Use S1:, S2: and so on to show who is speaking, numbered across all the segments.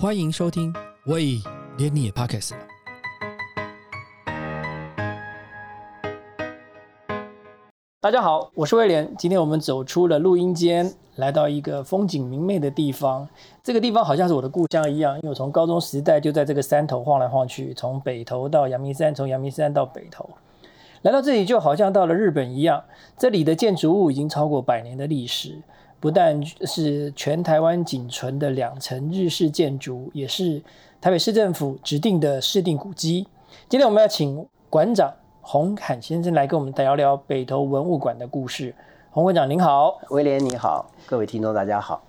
S1: 欢迎收听，喂，连你也 Pockets 了。大家好，我是威廉。今天我们走出了录音间，来到一个风景明媚的地方。这个地方好像是我的故乡一样，因为我从高中时代就在这个山头晃来晃去，从北投到阳明山，从阳明山到北投。来到这里就好像到了日本一样，这里的建筑物已经超过百年的历史。不但是全台湾仅存的两层日式建筑，也是台北市政府指定的市定古迹。今天我们要请馆长洪侃先生来跟我们聊聊北投文物馆的故事。洪馆长您好，
S2: 威廉你好，各位听众大家好。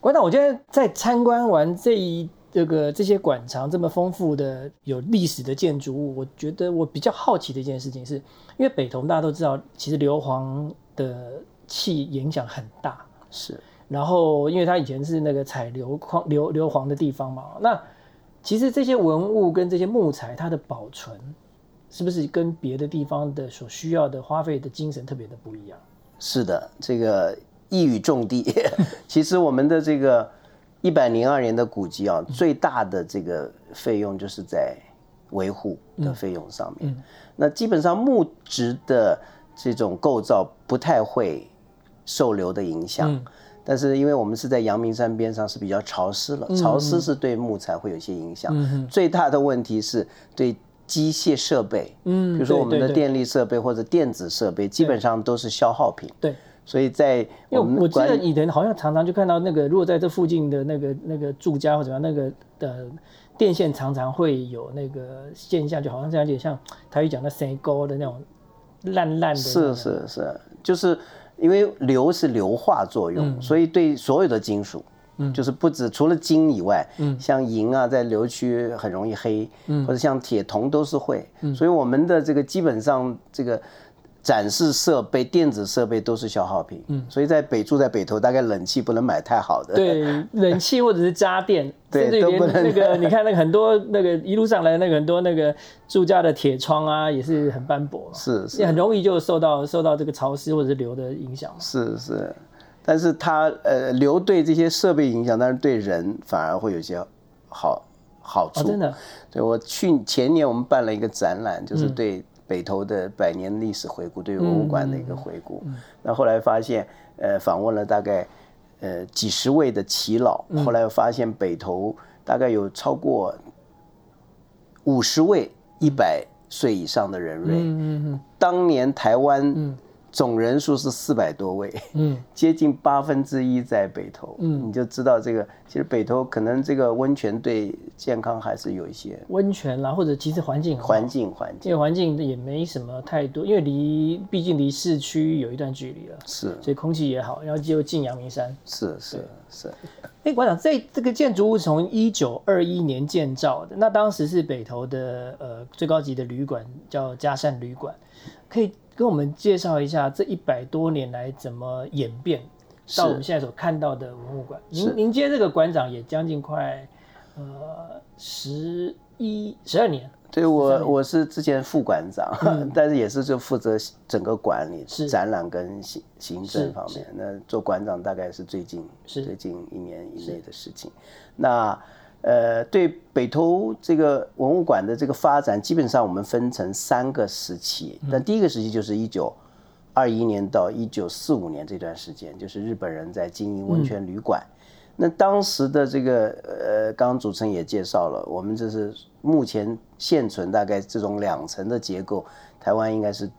S1: 馆长，我今天在参观完这一这个这些馆藏这么丰富的有历史的建筑物，我觉得我比较好奇的一件事情是，因为北投大家都知道，其实硫磺的气影响很大。
S2: 是，
S1: 然后因为它以前是那个采硫矿、硫硫磺的地方嘛，那其实这些文物跟这些木材，它的保存是不是跟别的地方的所需要的花费的精神特别的不一样？
S2: 是的，这个一语中的。其实我们的这个一百零二年的古迹啊，最大的这个费用就是在维护的费用上面。那基本上木质的这种构造不太会。受流的影响，但是因为我们是在阳明山边上，是比较潮湿了，潮湿是对木材会有些影响。最大的问题是对机械设备，嗯，比如说我们的电力设备或者电子设备，基本上都是消耗品。
S1: 对，
S2: 所以在
S1: 我们我记得以前好像常常就看到那个，如果在这附近的那个那个住家或者怎么样，那个的电线常常会有那个现象，就好像这样，就像台语讲的“塞沟”的那种烂烂的。
S2: 是是是，就是。因为硫是硫化作用，所以对所有的金属，就是不止除了金以外，像银啊，在硫区很容易黑，或者像铁铜都是会，所以我们的这个基本上这个。展示设备、电子设备都是消耗品，嗯，所以在北住在北头，大概冷气不能买太好的，
S1: 对，冷气或者是家电，对，都不能。那个，你看那个很多那个一路上来那个很多那个住家的铁窗啊，也是很斑驳，
S2: 是是，
S1: 也很容易就受到受到这个潮湿或者是流的影响，
S2: 是是，但是它呃流对这些设备影响，但是对人反而会有些好好处，
S1: 真的，
S2: 对我去前年我们办了一个展览，就是对。北投的百年历史回顾，对文物馆的一个回顾。那后来发现，呃，访问了大概呃几十位的耆老，后来发现北投大概有超过五十位一百岁以上的人瑞。当年台湾。总人数是四百多位，嗯，接近八分之一在北投，嗯，你就知道这个，其实北投可能这个温泉对健康还是有一些
S1: 温泉啦，或者其实环境
S2: 环境环境，
S1: 因为环境也没什么太多，因为离毕竟离市区有一段距离了，
S2: 是，
S1: 所以空气也好，然后就进阳明山，
S2: 是是是。
S1: 哎，馆长，这这个建筑物从一九二一年建造的，那当时是北投的呃最高级的旅馆，叫嘉善旅馆，可以。跟我们介绍一下这一百多年来怎么演变到我们现在所看到的文物馆。您您接这个馆长也将近快呃十一十二年。
S2: 对我我是之前副馆长，但是也是就负责整个管理、展览跟行行政方面。那做馆长大概是最近最近一年以内的事情。那。呃，对北投这个文物馆的这个发展，基本上我们分成三个时期。那第一个时期就是一九二一年到一九四五年这段时间，就是日本人在经营温泉旅馆。那当时的这个呃，刚刚主持人也介绍了，我们这是目前现存大概这种两层的结构，台湾应该是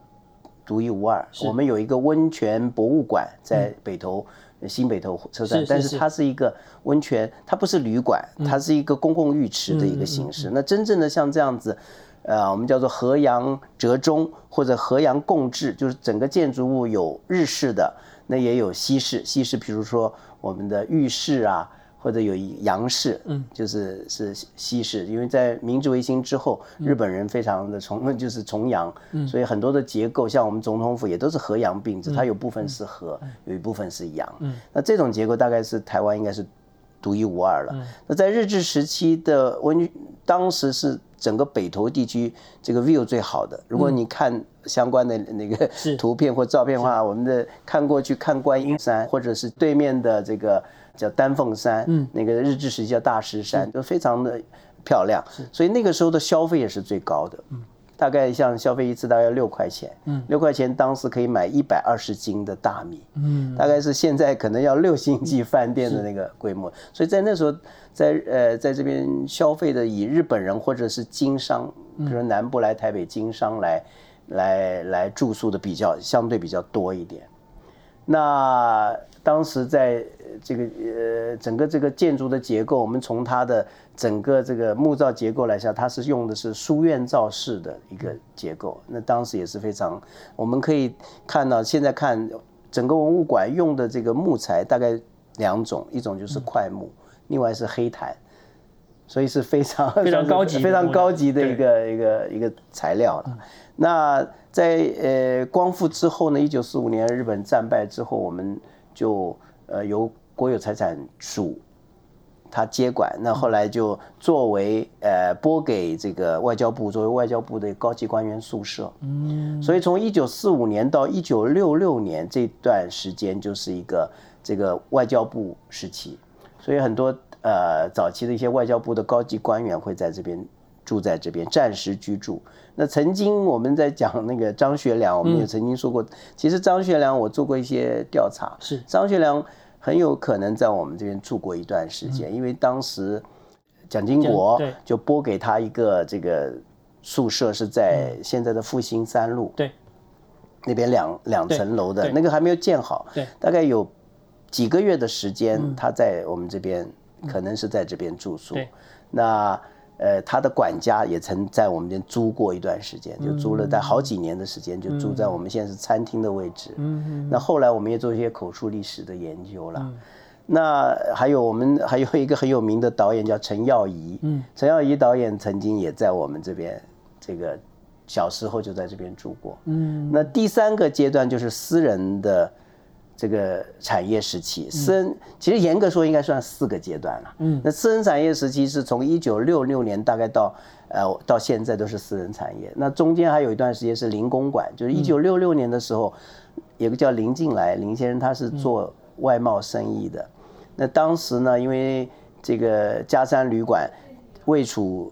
S2: 独一无二。我们有一个温泉博物馆在北投。新北投车站，但是它是一个温泉，它不是旅馆，它是一个公共浴池的一个形式。那真正的像这样子，呃，我们叫做河阳折中或者河阳共治，就是整个建筑物有日式的，那也有西式。西式，比如说我们的浴室啊。或者有洋式，嗯，就是是西式，因为在明治维新之后，日本人非常的崇，就是崇洋，嗯，所以很多的结构，像我们总统府也都是和洋并置，它有部分是和，有一部分是洋，嗯，那这种结构大概是台湾应该是独一无二了。那在日治时期的温，当时是整个北投地区这个 view 最好的。如果你看相关的那个图片或照片的话，我们的看过去看观音山，或者是对面的这个叫丹凤山，嗯，那个日治时期叫大石山，就非常的漂亮。所以那个时候的消费也是最高的。嗯。大概像消费一次大概要六块钱，嗯，六块钱当时可以买一百二十斤的大米，嗯，大概是现在可能要六星级饭店的那个规模，所以在那时候，在呃在这边消费的以日本人或者是经商，比如说南部来台北经商来来来住宿的比较相对比较多一点，那当时在这个呃整个这个建筑的结构，我们从它的。整个这个木造结构来讲，它是用的是书院造式的一个结构。那当时也是非常，我们可以看到，现在看整个文物馆用的这个木材大概两种，一种就是块木，另外是黑檀，所以是非常
S1: 非常高级、
S2: 非常高级的一个一个一个材料了。那在呃光复之后呢，一九四五年日本战败之后，我们就呃由国有财产署。他接管，那后来就作为呃拨给这个外交部，作为外交部的高级官员宿舍。嗯，所以从一九四五年到一九六六年这段时间，就是一个这个外交部时期。所以很多呃早期的一些外交部的高级官员会在这边住在这边暂时居住。那曾经我们在讲那个张学良，我们也曾经说过，其实张学良我做过一些调查，
S1: 是。
S2: 张学良。很有可能在我们这边住过一段时间，因为当时蒋经国就拨给他一个这个宿舍，是在现在的复兴三路，
S1: 对，
S2: 那边两两层楼的那个还没有建好，
S1: 对，
S2: 大概有几个月的时间，他在我们这边可能是在这边住宿，那。呃，他的管家也曾在我们这边租过一段时间，就租了在好几年的时间，就租在我们现在是餐厅的位置。嗯那后来我们也做一些口述历史的研究了。那还有我们还有一个很有名的导演叫陈耀仪。嗯。陈耀仪导演曾经也在我们这边，这个小时候就在这边住过。嗯。那第三个阶段就是私人的。这个产业时期，私人其实严格说应该算四个阶段了。嗯，那私人产业时期是从一九六六年大概到呃到现在都是私人产业。那中间还有一段时间是林公馆，就是一九六六年的时候，有个叫林进来林先生，他是做外贸生意的。那当时呢，因为这个嘉山旅馆位处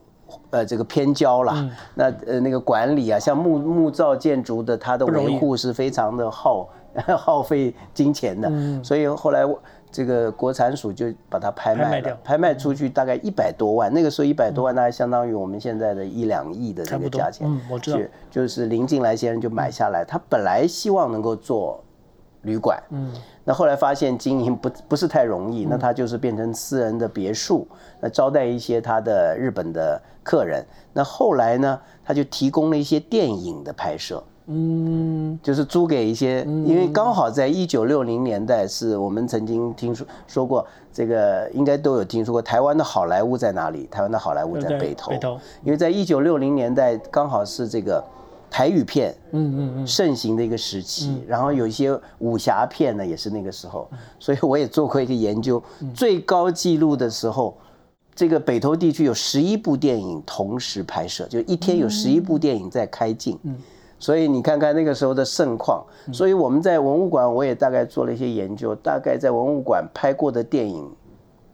S2: 呃这个偏郊啦，那呃那个管理啊，像木木造建筑的，它的维护是非常的耗。耗费金钱的，所以后来这个国产署就把它拍卖了，拍卖出去大概一百多万。那个时候一百多万，大概相当于我们现在的一两亿的这个价钱。
S1: 嗯，我知道。
S2: 就是林进来先生就买下来，他本来希望能够做旅馆，嗯，那后来发现经营不不是太容易，那他就是变成私人的别墅，那招待一些他的日本的客人。那后来呢，他就提供了一些电影的拍摄。嗯，就是租给一些，因为刚好在一九六零年代，是我们曾经听说说过，这个应该都有听说过。台湾的好莱坞在哪里？台湾的好莱坞在北投。
S1: 北投。
S2: 因为在一九六零年代，刚好是这个台语片嗯嗯嗯盛行的一个时期，然后有一些武侠片呢，也是那个时候。所以我也做过一个研究，最高纪录的时候，这个北投地区有十一部电影同时拍摄，就一天有十一部电影在开镜。嗯。所以你看看那个时候的盛况，所以我们在文物馆，我也大概做了一些研究，大概在文物馆拍过的电影，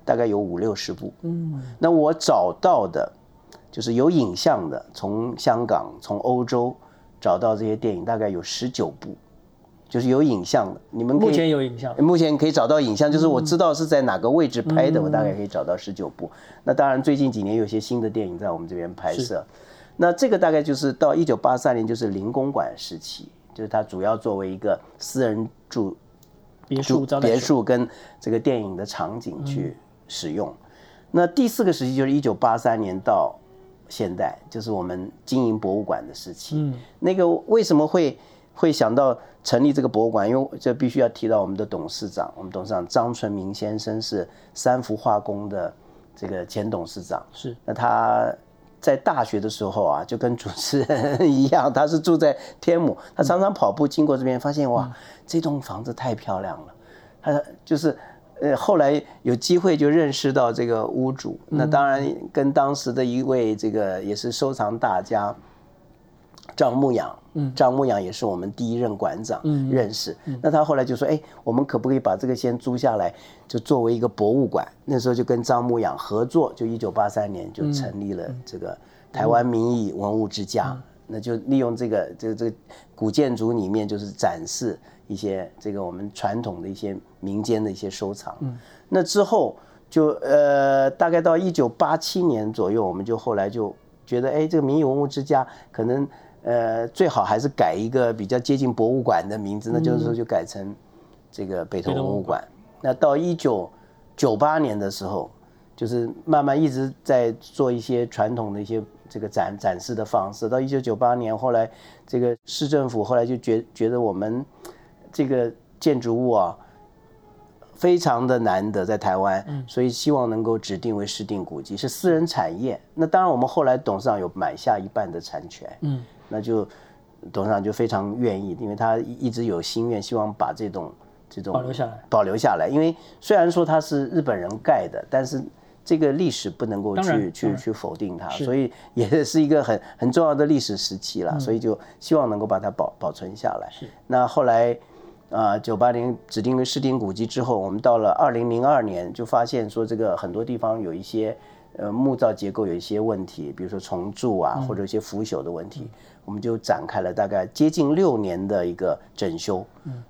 S2: 大概有五六十部。嗯，那我找到的，就是有影像的，从香港、从欧洲找到这些电影，大概有十九部，就是有影像的。你们
S1: 目前有影像？
S2: 目前可以找到影像，就是我知道是在哪个位置拍的，我大概可以找到十九部。那当然，最近几年有些新的电影在我们这边拍摄。那这个大概就是到一九八三年，就是林公馆时期，就是它主要作为一个私人住
S1: 别墅、
S2: 别墅跟这个电影的场景去使用。那第四个时期就是一九八三年到现代，就是我们经营博物馆的时期。嗯，那个为什么会会想到成立这个博物馆？因为这必须要提到我们的董事长，我们董事长张纯明先生是三福化工的这个前董事长。
S1: 是，
S2: 那他。在大学的时候啊，就跟主持人一样，他是住在天母，他常常跑步经过这边，发现哇，这栋房子太漂亮了。他就是呃，后来有机会就认识到这个屋主，那当然跟当时的一位这个也是收藏大家张牧养，嗯，张牧养也是我们第一任馆长，嗯，认识。那他后来就说，哎，我们可不可以把这个先租下来，就作为一个博物馆？那时候就跟张牧养合作，就一九八三年就成立了这个台湾民意文物之家。那就利用这个这个这个古建筑里面，就是展示一些这个我们传统的一些民间的一些收藏。嗯，那之后就呃，大概到一九八七年左右，我们就后来就觉得，哎，这个民意文物之家可能呃最好还是改一个比较接近博物馆的名字，那就是说就改成这个北投博物馆。那到一九九八年的时候，就是慢慢一直在做一些传统的一些。这个展展示的方式，到一九九八年，后来这个市政府后来就觉觉得我们这个建筑物啊，非常的难得在台湾，所以希望能够指定为市定古迹，是私人产业。那当然，我们后来董事长有买下一半的产权，嗯，那就董事长就非常愿意，因为他一直有心愿，希望把这种这种
S1: 保留下来，
S2: 保留下来。因为虽然说它是日本人盖的，但是。这个历史不能够去去去否定它，所以也 是一个很很重要的历史时期了，所以就希望能够把它保保存下来。是那后来，啊，九八零指定为市定古迹之后，我们到了二零零二年就发现说这个很多地方有一些呃木造结构有一些问题，比如说重铸啊或者一些腐朽的问题，我们就展开了大概接近六年的一个整修。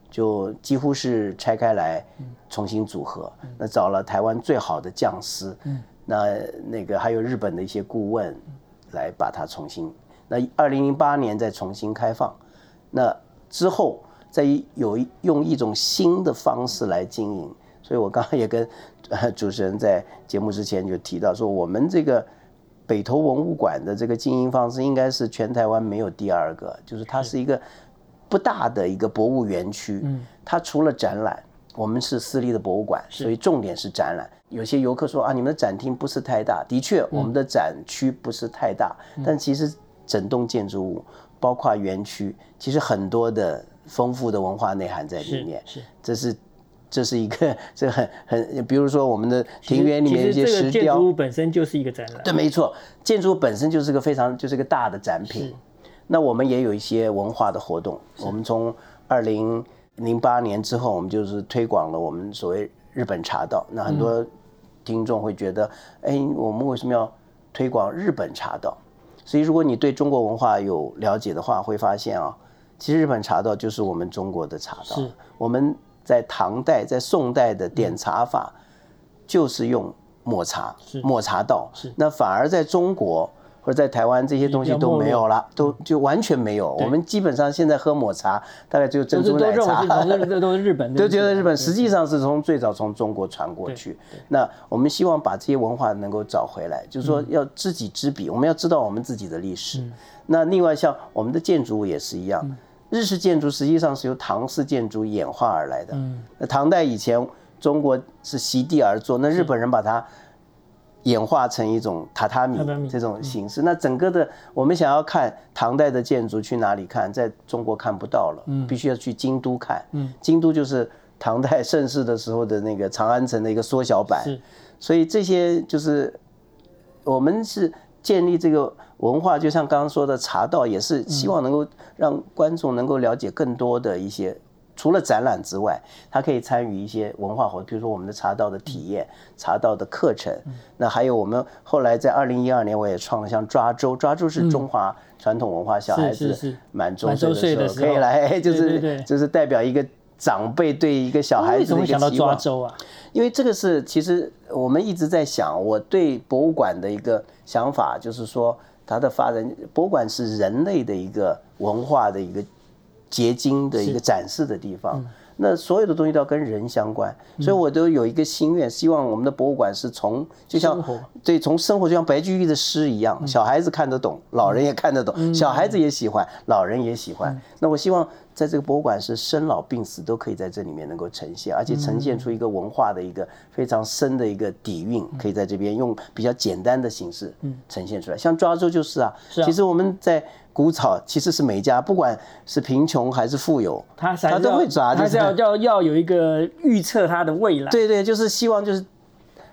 S2: 就几乎是拆开来重新组合，那找了台湾最好的匠师，那那个还有日本的一些顾问来把它重新。那二零零八年再重新开放，那之后再有用一种新的方式来经营。所以我刚刚也跟主持人在节目之前就提到说，我们这个北投文物馆的这个经营方式应该是全台湾没有第二个，就是它是一个。不大的一个博物园区，嗯，它除了展览，我们是私立的博物馆，所以重点是展览。有些游客说啊，你们的展厅不是太大，的确，我们的展区不是太大，但其实整栋建筑物，包括园区，其实很多的丰富的文化内涵在里面。是，这是这是一个 这很很，比如说我们的庭园里面一些石雕，
S1: 建筑物本身就是一个展览。
S2: 对，没错，建筑物本身就是个非常就是个大的展品。那我们也有一些文化的活动。我们从二零零八年之后，我们就是推广了我们所谓日本茶道。那很多听众会觉得，哎，我们为什么要推广日本茶道？所以，如果你对中国文化有了解的话，会发现啊，其实日本茶道就是我们中国的茶道。我们在唐代、在宋代的点茶法就是用抹茶，抹茶道。是。那反而在中国。或者在台湾这些东西都没有了，都就完全没有。我们基本上现在喝抹茶，大概只有珍珠奶茶。
S1: 这都是日本，
S2: 都觉得日本实际上是从最早从中国传过去。那我们希望把这些文化能够找回来，就是说要知己知彼，我们要知道我们自己的历史。那另外像我们的建筑物也是一样，日式建筑实际上是由唐式建筑演化而来的。那唐代以前中国是席地而坐，那日本人把它。演化成一种榻榻米这种形式，那整个的我们想要看唐代的建筑，去哪里看？在中国看不到了，必须要去京都看。嗯 京都就是唐代盛世的时候的那个长安城的一个缩小版。所以这些就是我们是建立这个文化，就像刚刚说的茶道，也是希望能够让观众能够了解更多的一些。除了展览之外，他可以参与一些文化活动，比如说我们的茶道的体验、茶道的课程。那还有我们后来在二零一二年，我也创了像抓周，抓周是中华传统文化，小孩子满周岁的时候可以来，就是就是代表一个长辈对一个小孩子的一个期
S1: 望。抓周啊？
S2: 因为这个是其实我们一直在想，我对博物馆的一个想法就是说，它的发展，博物馆是人类的一个文化的一个。结晶的一个展示的地方，那所有的东西都要跟人相关，所以我都有一个心愿，希望我们的博物馆是从就像对从生活就像白居易的诗一样，小孩子看得懂，老人也看得懂，小孩子也喜欢，老人也喜欢。那我希望。在这个博物馆是生老病死都可以在这里面能够呈现，而且呈现出一个文化的一个非常深的一个底蕴，可以在这边用比较简单的形式呈现出来。像抓周就是啊，其实我们在古草其实是每家不管是贫穷还是富有，
S1: 他他都会抓，
S2: 他
S1: 是要要要有一个预测他的未来。
S2: 对对，就是希望就是。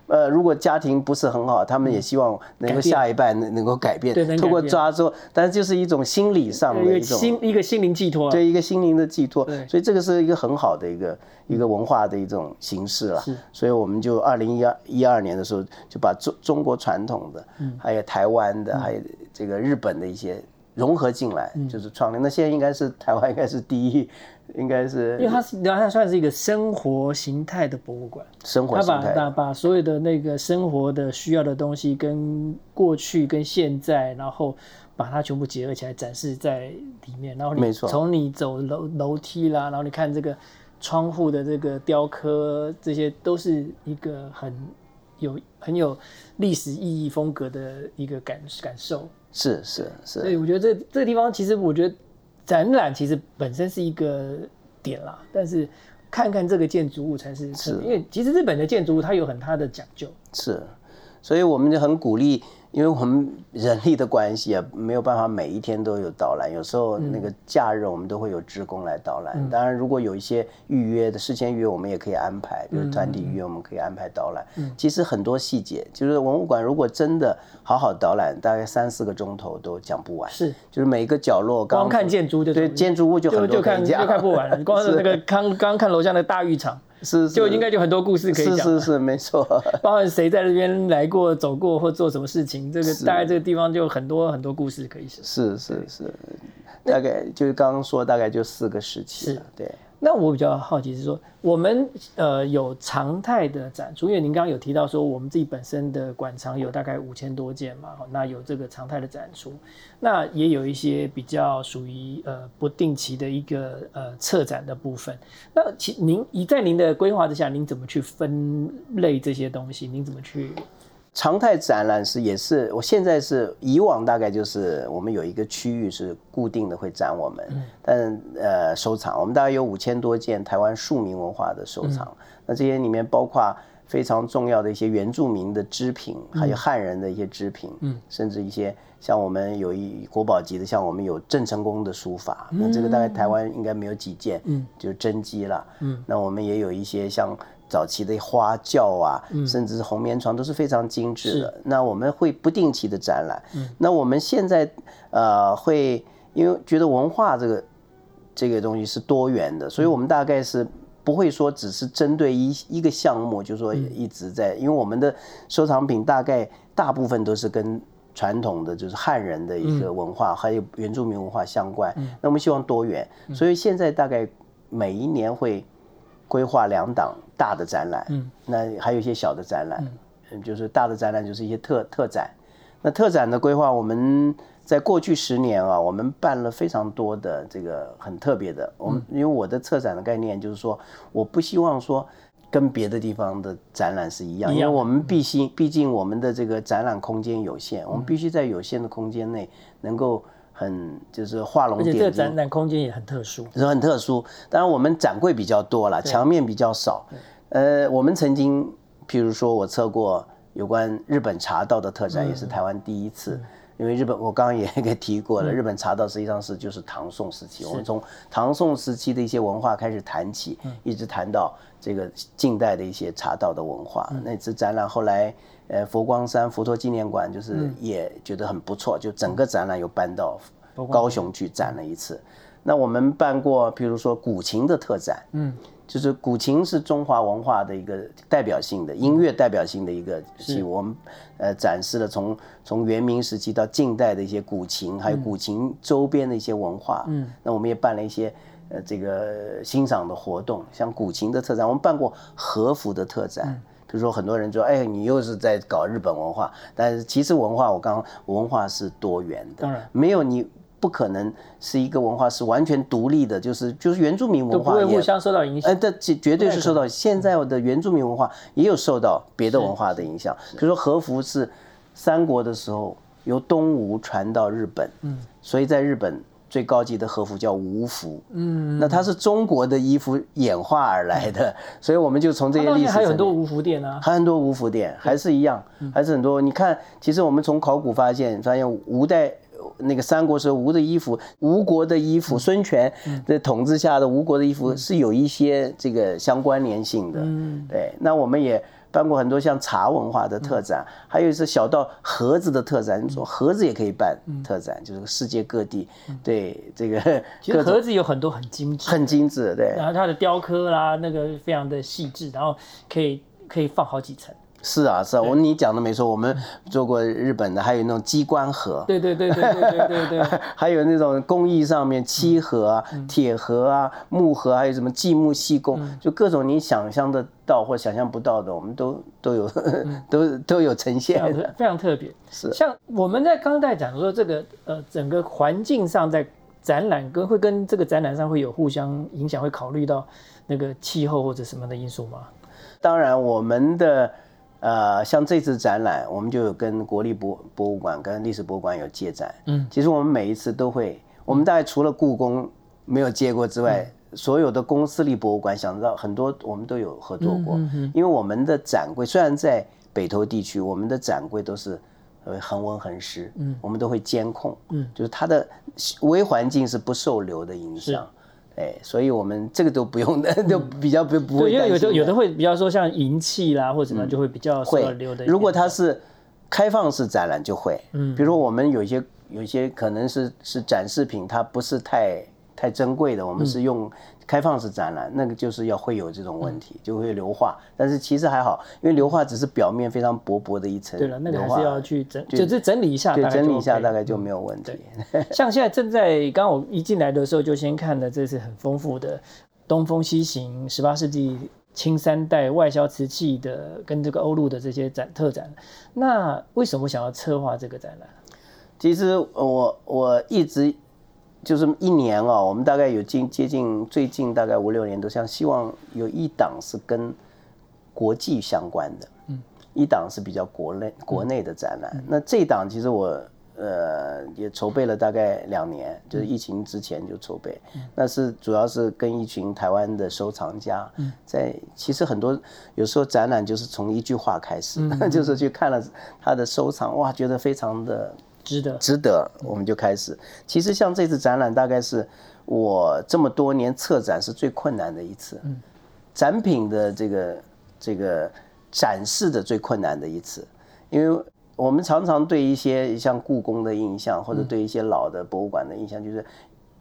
S2: 呃，如果家庭不是很好，他们也希望能够下一代能能够改变，通过抓住，但是就是一种心理上的一种
S1: 心一个心灵寄托，
S2: 对一个心灵的寄托，所以这个是一个很好的一个一个文化的一种形式了。所以我们就二零一二一二年的时候就把中中国传统的，还有台湾的，还有这个日本的一些融合进来，就是创立。那现在应该是台湾应该是第一。应该是，
S1: 因为它是，它算是一个生活形态的博物馆。
S2: 生活形态，
S1: 把把所有的那个生活的需要的东西，跟过去跟现在，然后把它全部结合起来展示在里面。然后你从你走楼楼梯啦，然后你看这个窗户的这个雕刻，这些都是一个很有很有历史意义风格的一个感感受。
S2: 是是是。
S1: 所以我觉得这这个地方，其实我觉得。展览其实本身是一个点啦，但是看看这个建筑物才是，是因为其实日本的建筑物它有很它的讲究，
S2: 是，所以我们就很鼓励。因为我们人力的关系啊，没有办法每一天都有导览。有时候那个假日我们都会有职工来导览。当然，如果有一些预约的事先预约，我们也可以安排，比如团体预约，我们可以安排导览。其实很多细节，就是文物馆如果真的好好导览，大概三四个钟头都讲不完。
S1: 是，
S2: 就是每一个角落，
S1: 光看建筑就
S2: 对建筑物就很
S1: 多看就看不完了。光是那个刚刚看楼下的大浴场。
S2: 是，
S1: 就应该就很多故事可以讲。
S2: 是是是，没错。
S1: 包含谁在那边来过、走过或做什么事情，这个大概这个地方就很多很多故事可以写。
S2: 是是是，大概就是刚刚说，大概就四个时期。是，对。
S1: 那我比较好奇是说，我们呃有常态的展出，因为您刚刚有提到说，我们自己本身的馆藏有大概五千多件嘛，那有这个常态的展出，那也有一些比较属于呃不定期的一个呃策展的部分。那其您以在您的规划之下，您怎么去分类这些东西？您怎么去？
S2: 常态展览是也是，我现在是以往大概就是我们有一个区域是固定的会展我们，但呃收藏。我们大概有五千多件台湾庶民文化的收藏，那这些里面包括非常重要的一些原住民的织品，还有汉人的一些织品，嗯，甚至一些像我们有一国宝级的，像我们有郑成功的书法，那这个大概台湾应该没有几件，嗯，就真迹了，嗯，那我们也有一些像。早期的花轿啊，甚至是红棉床都是非常精致的。那我们会不定期的展览。那我们现在呃会，因为觉得文化这个这个东西是多元的，所以我们大概是不会说只是针对一一个项目，就说一直在。因为我们的收藏品大概大部分都是跟传统的就是汉人的一个文化，还有原住民文化相关。那我们希望多元，所以现在大概每一年会。规划两档大的展览，嗯，那还有一些小的展览，嗯，就是大的展览就是一些特特展。那特展的规划，我们在过去十年啊，我们办了非常多的这个很特别的。我们因为我的策展的概念就是说，我不希望说跟别的地方的展览是一样，因为我们毕竟毕竟我们的这个展览空间有限，我们必须在有限的空间内能够。很就是画龙点睛，
S1: 这个展览空间也很特殊，
S2: 是很特殊。当然，我们展柜比较多了，墙面比较少。呃，我们曾经，譬如说我测过有关日本茶道的特展，也是台湾第一次。因为日本，我刚刚也 给提过了，日本茶道实际上是就是唐宋时期，我们从唐宋时期的一些文化开始谈起，一直谈到这个近代的一些茶道的文化。那次展览后来。呃，佛光山佛陀纪念馆就是也觉得很不错，就整个展览又搬到高雄去展了一次。那我们办过，比如说古琴的特展，嗯，就是古琴是中华文化的一个代表性的音乐代表性的一个器物。我们呃展示了从从元明时期到近代的一些古琴，还有古琴周边的一些文化。嗯，那我们也办了一些呃这个欣赏的活动，像古琴的特展，我们办过和服的特展。比如说，很多人说：“哎，你又是在搞日本文化。”但是其实文化，我刚刚文化是多元的，
S1: 当然
S2: 没有你不可能是一个文化是完全独立的，就是就是原住民文化
S1: 也互相受到影响。
S2: 哎，这绝对是受到现在的原住民文化也有受到别的文化的影响。比如说和服是三国的时候由东吴传到日本，嗯，所以在日本最高级的和服叫吴服，嗯，那它是中国的衣服演化而来的，所以我们就从这些历史
S1: 还有很多吴服店啊，
S2: 还很多吴服店，还是一样，还是很多。你看，其实我们从考古发现，发现吴代那个三国时候吴的衣服，吴国的衣服，孙权的统治下的吴国的衣服是有一些这个相关联性的，嗯，对。那我们也。办过很多像茶文化的特展，还有是小到盒子的特展。你说盒子也可以办特展，就是世界各地对这个。
S1: 其实 盒子有很多很精致，
S2: 很精致，对。
S1: 然后它的雕刻啦，那个非常的细致，然后可以可以放好几层。
S2: 是啊，是啊，我你讲的没错，我们做过日本的，还有那种机关盒，
S1: 对对对对对对对，
S2: 还有那种工艺上面漆盒啊、铁盒啊、木盒，还有什么积木细工，就各种你想象得到或想象不到的，我们都都有 都都有呈现，
S1: 非常特别。
S2: 是。
S1: 像我们在刚才讲说这个呃整个环境上在展览跟会跟这个展览上会有互相影响，会考虑到那个气候或者什么的因素吗？
S2: 当然，我们的。呃，像这次展览，我们就有跟国立博博物馆、跟历史博物馆有借展。嗯，其实我们每一次都会，我们大概除了故宫没有接过之外，所有的公私立博物馆，想到很多我们都有合作过。嗯因为我们的展柜虽然在北投地区，我们的展柜都是呃恒温恒湿，嗯，我们都会监控，嗯，就是它的微环境是不受流的影响。哎，所以我们这个都不用的，就比较不不会
S1: 因为有的有的会比较说像银器啦或者什么，就会比较
S2: 会
S1: 流的。
S2: 如果它是开放式展览，就会，嗯，比如说我们有些有些可能是是展示品，它不是太太珍贵的，我们是用。开放式展览，那个就是要会有这种问题，就会硫化。但是其实还好，因为硫化只是表面非常薄薄的一层。
S1: 对了，那个还是要去整，就是整理一下。
S2: 对，整理一下大概就没有问题。
S1: 像现在正在刚刚我一进来的时候就先看的，这是很丰富的东风西行十八世纪清三代外销瓷器的跟这个欧陆的这些展特展。那为什么想要策划这个展览？
S2: 其实我我一直。就是一年哦，我们大概有近接近最近大概五六年都像希望有一档是跟国际相关的，嗯，一档是比较国内国内的展览。那这档其实我呃也筹备了大概两年，就是疫情之前就筹备。那是主要是跟一群台湾的收藏家，在其实很多有时候展览就是从一句话开始，就是去看了他的收藏，哇，觉得非常的。
S1: 值得，
S2: 值得，我们就开始。其实像这次展览，大概是我这么多年策展是最困难的一次。嗯，展品的这个这个展示的最困难的一次，因为我们常常对一些像故宫的印象，或者对一些老的博物馆的印象，就是。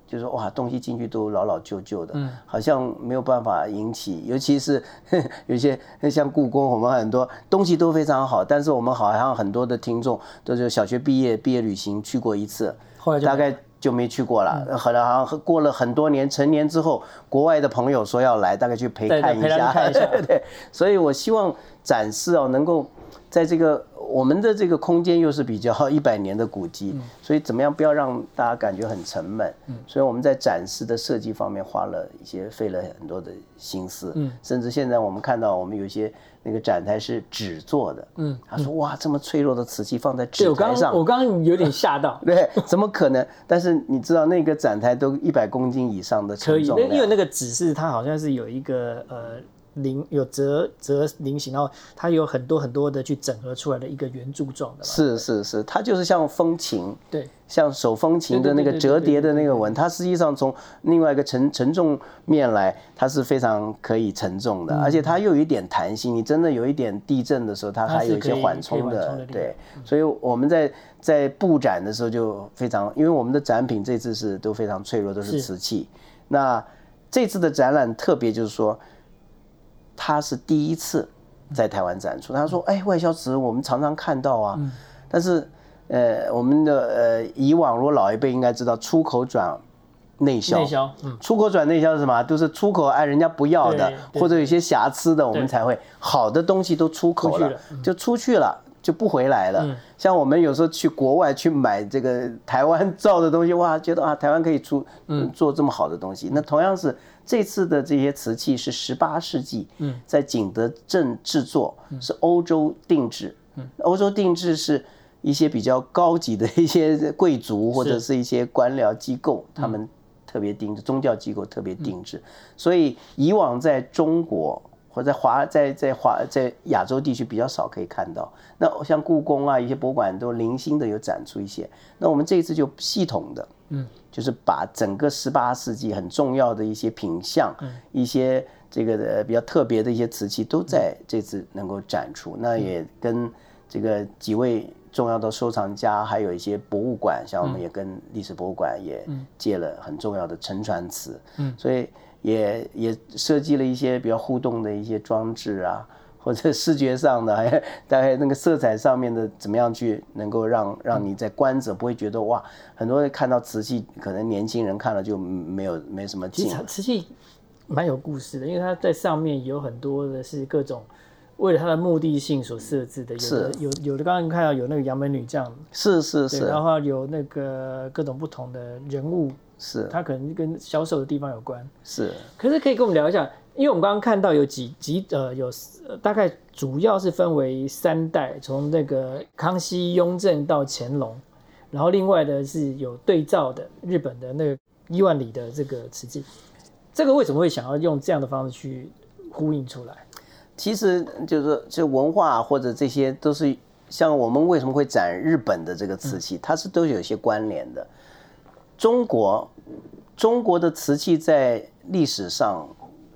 S2: 就是哇，东西进去都老老旧旧的，好像没有办法引起，尤其是 有些像故宫，我们很多东西都非常好，但是我们好像很多的听众都是小学毕业毕业旅行去过一次，
S1: 后来
S2: 大概就没去过了。后来好像过了很多年，成年之后，国外的朋友说要来，大概去陪看一下，对。所以我希望展示哦，能够在这个。我们的这个空间又是比较 一百年的古迹，所以怎么样不要让大家感觉很沉闷？所以我们在展示的设计方面花了一些费了很多的心思。嗯，甚至现在我们看到我们有一些那个展台是纸做的。嗯，他说哇，这么脆弱的瓷器放在纸台上，
S1: 我刚刚有点吓到。
S2: 对，怎么可能？但是你知道那个展台都一百公斤以上的承重
S1: 因为那个纸是它好像是有一个呃。菱有折折菱形，然后它有很多很多的去整合出来的一个圆柱状的。
S2: 是是是，它就是像风琴，
S1: 对，
S2: 像手风琴的那个折叠的那个纹，它实际上从另外一个承承重面来，它是非常可以承重的，而且它又有一点弹性。你真的有一点地震的时候，它还有一些缓冲的。对，所以我们在在布展的时候就非常，因为我们的展品这次是都非常脆弱，都是瓷器。那这次的展览特别就是说。他是第一次在台湾展出。他说：“哎，外销瓷我们常常看到啊，但是呃，我们的呃以往如果老一辈应该知道，出口转内销，
S1: 内销，嗯，
S2: 出口转内销是什么？就是出口哎，人家不要的，或者有些瑕疵的，我们才会好的东西都出口了，就出去了，就不回来了。像我们有时候去国外去买这个台湾造的东西，哇，觉得啊，台湾可以出嗯做这么好的东西。那同样是。”这次的这些瓷器是十八世纪，嗯。在景德镇制作，是欧洲定制。嗯。欧洲定制是一些比较高级的一些贵族或者是一些官僚机构，他们特别定制，宗教机构特别定制，所以以往在中国或在华在在华在亚洲地区比较少可以看到。那像故宫啊，一些博物馆都零星的有展出一些。那我们这一次就系统的，嗯，就是把整个十八世纪很重要的一些品相，一些这个的比较特别的一些瓷器都在这次能够展出。那也跟这个几位。重要的收藏家，还有一些博物馆，像我们也跟历史博物馆也借了很重要的沉船瓷，嗯，所以也也设计了一些比较互动的一些装置啊，或者视觉上的，还大概那个色彩上面的怎么样去能够让让你在观者不会觉得哇，很多人看到瓷器，可能年轻人看了就没有没什么劲。
S1: 瓷器蛮有故事的，因为它在上面有很多的是各种。为了它的目的性所设置的，有的有有的，刚刚看到有那个杨门女将，
S2: 是是是，
S1: 然后有那个各种不同的人物，
S2: 是，
S1: 它可能跟销售的地方有关，
S2: 是。
S1: 可是可以跟我们聊一下，因为我们刚刚看到有几几呃有大概主要是分为三代，从那个康熙、雍正到乾隆，然后另外的是有对照的日本的那个伊万里的这个瓷器，这个为什么会想要用这样的方式去呼应出来？
S2: 其实就是说，就文化或者这些都是像我们为什么会展日本的这个瓷器，它是都有一些关联的。中国中国的瓷器在历史上，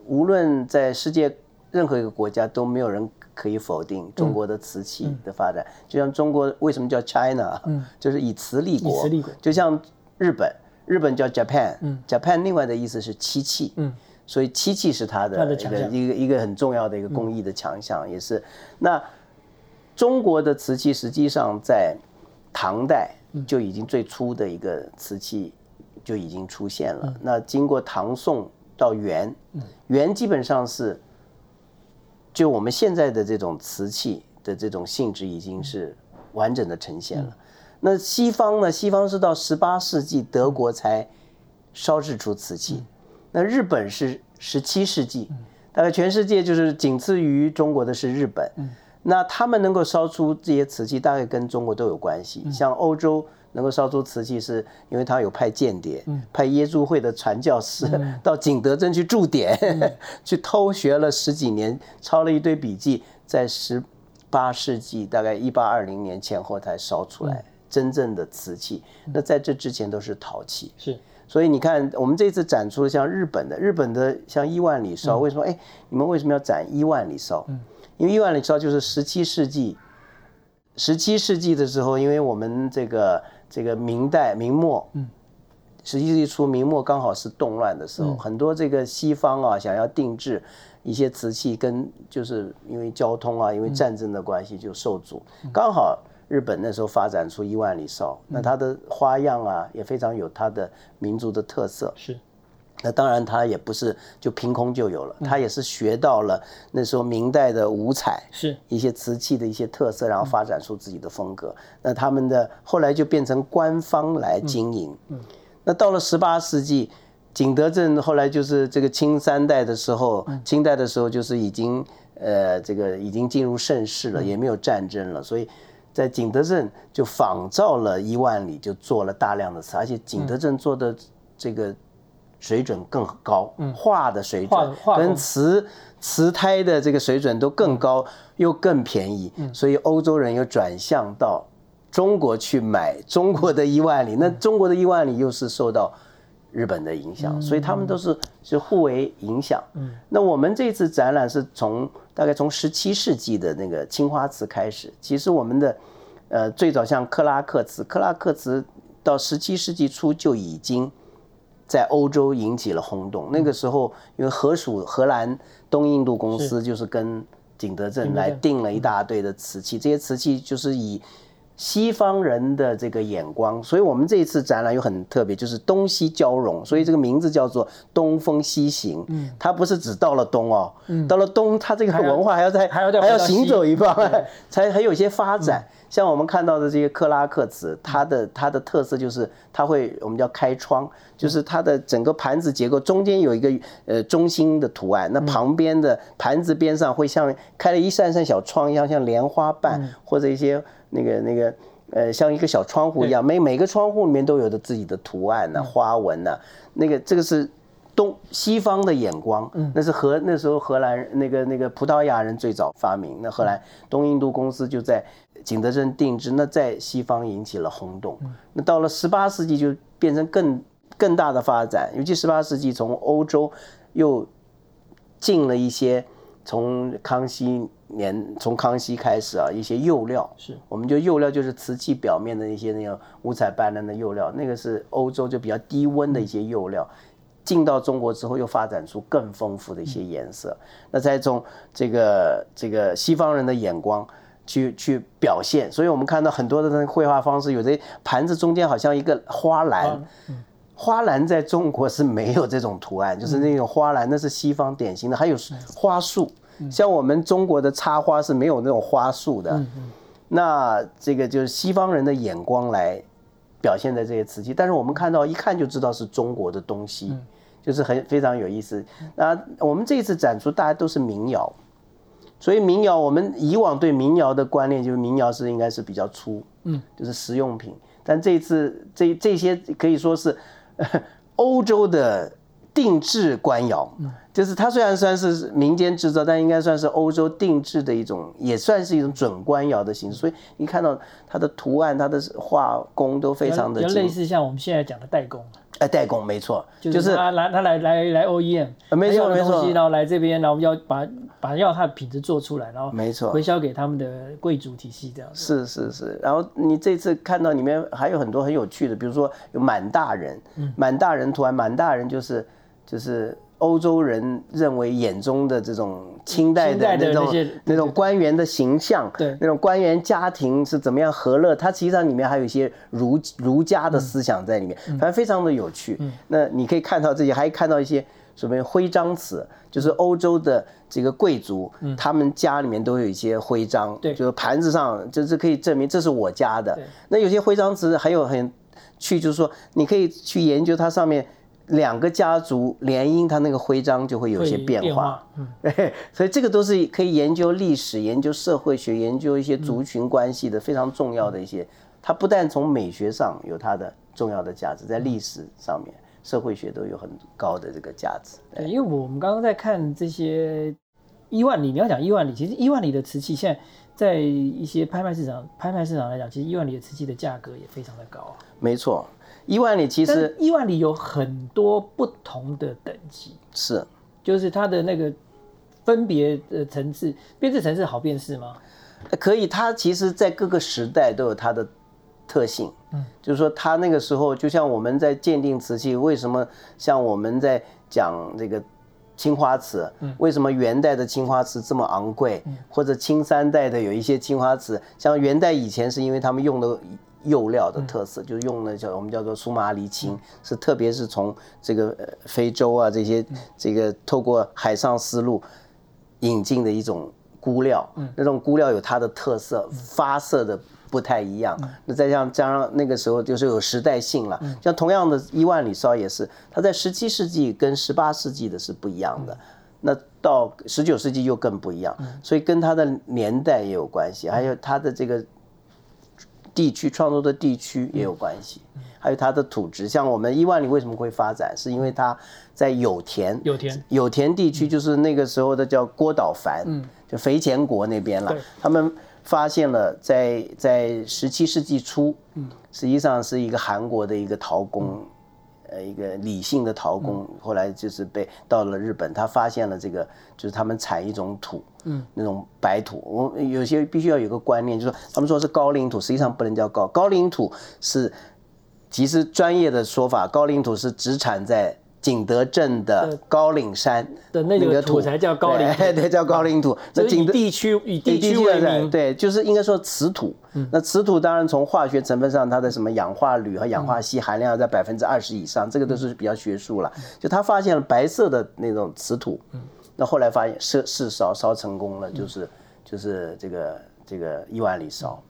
S2: 无论在世界任何一个国家都没有人可以否定中国的瓷器的发展。就像中国为什么叫 China，嗯，就是以瓷立国。就像日本，日本叫 Japan，嗯，Japan 另外的意思是漆器，嗯。所以漆器是它的一个一个一个很重要的一个工艺的强项，也是。那中国的瓷器实际上在唐代就已经最初的一个瓷器就已经出现了。那经过唐宋到元，元基本上是就我们现在的这种瓷器的这种性质已经是完整的呈现了。那西方呢？西方是到十八世纪德国才烧制出瓷器。那日本是十七世纪，大概全世界就是仅次于中国的是日本。那他们能够烧出这些瓷器，大概跟中国都有关系。像欧洲能够烧出瓷器，是因为他有派间谍，派耶稣会的传教士 到景德镇去驻点，去偷学了十几年，抄了一堆笔记，在十八世纪大概一八二零年前后才烧出来真正的瓷器。那在这之前都是陶器。
S1: 是。
S2: 所以你看，我们这次展出像日本的，日本的像伊万里烧，为什么？哎，你们为什么要展伊万里烧？嗯，因为伊万里烧就是十七世纪，十七世纪的时候，因为我们这个这个明代明末，嗯，十七世纪初明末刚好是动乱的时候，很多这个西方啊想要定制一些瓷器，跟就是因为交通啊，因为战争的关系就受阻，刚好。日本那时候发展出伊万里烧，那它的花样啊也非常有它的民族的特色。
S1: 是，
S2: 那当然他也不是就凭空就有了，他也是学到了那时候明代的五彩，
S1: 是。
S2: 一些瓷器的一些特色，然后发展出自己的风格。那他们的后来就变成官方来经营。嗯，那到了十八世纪，景德镇后来就是这个清三代的时候，清代的时候就是已经呃这个已经进入盛世了，也没有战争了，所以。在景德镇就仿造了伊万里，就做了大量的瓷，而且景德镇做的这个水准更高，嗯。画的水准跟瓷瓷胎的这个水准都更高，又更便宜，所以欧洲人又转向到中国去买中国的伊万里，那中国的伊万里又是受到日本的影响，所以他们都是是互为影响。嗯。那我们这次展览是从。大概从十七世纪的那个青花瓷开始，其实我们的，呃，最早像克拉克瓷，克拉克瓷到十七世纪初就已经在欧洲引起了轰动。那个时候，因为荷属荷兰东印度公司就是跟景德镇来订了一大堆的瓷器，这些瓷器就是以。西方人的这个眼光，所以我们这一次展览又很特别，就是东西交融，所以这个名字叫做“东风西行”。嗯，它不是只到了东哦，到了东，它这个文化还要再还要再还要行走一方，才还有一些发展。像我们看到的这些克拉克瓷，它的它的特色就是它会我们叫开窗，就是它的整个盘子结构中间有一个呃中心的图案，那旁边的盘子边上会像开了一扇扇小窗一样，像莲花瓣或者一些。那个那个呃，像一个小窗户一样，每每个窗户里面都有着自己的图案呐、花纹呐。那个这个是东西方的眼光，那是荷那时候荷兰那个那个葡萄牙人最早发明。那荷兰东印度公司就在景德镇定制，那在西方引起了轰动。那到了十八世纪就变成更更大的发展，尤其十八世纪从欧洲又进了一些从康熙。年从康熙开始啊，一些釉料。
S1: 是，
S2: 我们就釉料就是瓷器表面的一些那种五彩斑斓的釉料，那个是欧洲就比较低温的一些釉料，进到中国之后又发展出更丰富的一些颜色。那再从这个这个西方人的眼光去去表现，所以我们看到很多的那个绘画方式，有的盘子中间好像一个花篮，花。篮在中国是没有这种图案，就是那种花篮，那是西方典型的，还有花束。像我们中国的插花是没有那种花束的，那这个就是西方人的眼光来表现在这些瓷器，但是我们看到一看就知道是中国的东西，就是很非常有意思。那我们这次展出大家都是民窑，所以民窑我们以往对民窑的观念就是民窑是应该是比较粗，嗯，就是实用品，但这次这这些可以说是 欧洲的。定制官窑，就是它虽然算是民间制造，但应该算是欧洲定制的一种，也算是一种准官窑的形式。所以你看到它的图案、它的画工都非常的，
S1: 就类似像我们现在讲的代工。
S2: 哎，代工没错，
S1: 就是他来他来来来 OEM，
S2: 没错没错，
S1: 然后来这边，然后要把把要它的品质做出来，然后
S2: 没错，
S1: 回销给他们的贵族体系这样。
S2: 是是是，然后你这次看到里面还有很多很有趣的，比如说有满大人，满大人图案，满大人就是。就是欧洲人认为眼中的这种清代的那种那种官员的形象，
S1: 对
S2: 那种官员家庭是怎么样和乐，它实际上里面还有一些儒儒家的思想在里面，反正非常的有趣。那你可以看到这些，还看到一些什么徽章词，就是欧洲的这个贵族，他们家里面都有一些徽章，
S1: 对，
S2: 就是盘子上就是可以证明这是我家的。那有些徽章词还有很去，就是说你可以去研究它上面。两个家族联姻，它那个徽章就会有些变化，嗯，所以这个都是可以研究历史、研究社会学、研究一些族群关系的非常重要的一些。它不但从美学上有它的重要的价值，在历史上面、社会学都有很高的这个价值。
S1: 对，因为我们刚刚在看这些伊万里，你要讲伊万里，其实伊万里的瓷器现在在一些拍卖市场、拍卖市场来讲，其实一万里的瓷器的价格也非常的高。
S2: 没错。一万里其实
S1: 一万里有很多不同的等级，
S2: 是，
S1: 就是它的那个分别的层次，编制层次好辨识吗？
S2: 可以，它其实在各个时代都有它的特性。嗯，就是说它那个时候，就像我们在鉴定瓷器，为什么像我们在讲这个青花瓷，为什么元代的青花瓷这么昂贵，或者清三代的有一些青花瓷，像元代以前是因为他们用的。釉料的特色就是用的叫我们叫做苏麻离青，是特别是从这个非洲啊这些这个透过海上丝路引进的一种钴料，那种钴料有它的特色，发色的不太一样。那再像加上那个时候就是有时代性了，像同样的一万里烧也是，它在十七世纪跟十八世纪的是不一样的，那到十九世纪又更不一样，所以跟它的年代也有关系，还有它的这个。地区创作的地区也有关系，还有它的土质。像我们伊万里为什么会发展，是因为它在有田，
S1: 有田，
S2: 有田地区就是那个时候的叫郭岛藩，嗯，就肥前国那边了。他们发现了在在十七世纪初，嗯，实际上是一个韩国的一个陶工。呃，一个李姓的陶工，后来就是被到了日本，他发现了这个，就是他们产一种土，嗯，那种白土。我有些必须要有个观念，就是说他们说是高岭土，实际上不能叫高，高岭土是，其实专业的说法，高岭土是只产在。景德镇的高岭山
S1: 的那个土才叫高岭，
S2: 对，叫高岭土。
S1: 那景地区以地区为名，
S2: 对，就是应该说瓷土。那瓷土当然从化学成分上，它的什么氧化铝和氧化锡含量在百分之二十以上，这个都是比较学术了。就他发现了白色的那种瓷土，那后来发现是是烧烧成功了，就是就是这个这个一万里烧。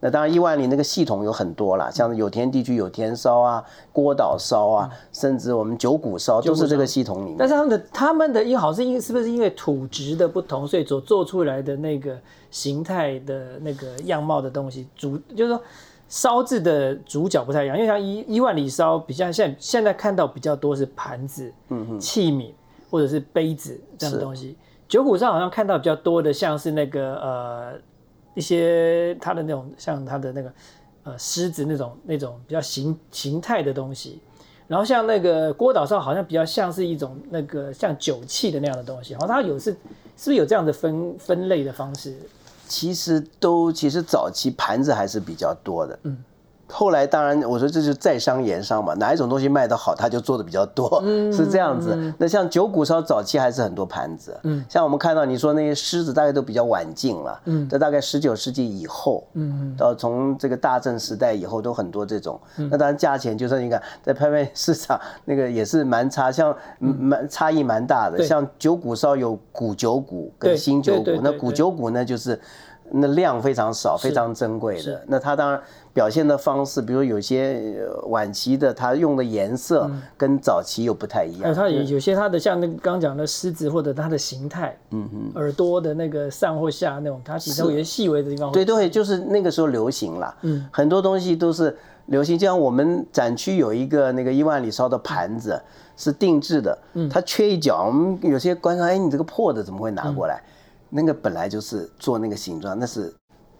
S2: 那当然，一万里那个系统有很多啦，像有田地区有田烧啊，郭岛烧啊，甚至我们九谷烧都是这个系统里面。
S1: 但是他们的他们的因好是因是不是因为土质的不同，所以所做出来的那个形态的那个样貌的东西，主就是说，烧制的主角不太一样，因为像一一万里烧比较现现在看到比较多是盘子、嗯器皿或者是杯子这样的东西。九谷烧好像看到比较多的像是那个呃一些它的那种像它的那个呃狮子那种那种比较形形态的东西。然后像那个郭岛上好像比较像是一种那个像酒器的那样的东西，好像它有是是不是有这样的分分类的方式？
S2: 其实都其实早期盘子还是比较多的，嗯。后来当然，我说这就是在商言商嘛，哪一种东西卖得好，他就做的比较多，是这样子。那像九股烧早期还是很多盘子，嗯，像我们看到你说那些狮子，大概都比较晚进了，嗯，这大概十九世纪以后，嗯到从这个大正时代以后都很多这种。那当然价钱就算你看在拍卖市场那个也是蛮差，像蛮差异蛮大的。像九股烧有古九股跟新九股，那古九股呢就是那量非常少，非常珍贵的。那它当然。表现的方式，比如有些晚期的，它用的颜色跟早期又不太一样。
S1: 它有有些它的像那刚讲的狮子或者它的形态，嗯嗯，耳朵的那个上或下那种，它其实有些细微的地方。
S2: 对对，就是那个时候流行了，嗯，很多东西都是流行。就像我们展区有一个那个一万里烧的盘子是定制的，嗯，它缺一角，我们有些观众，哎，你这个破的怎么会拿过来？那个本来就是做那个形状，那是。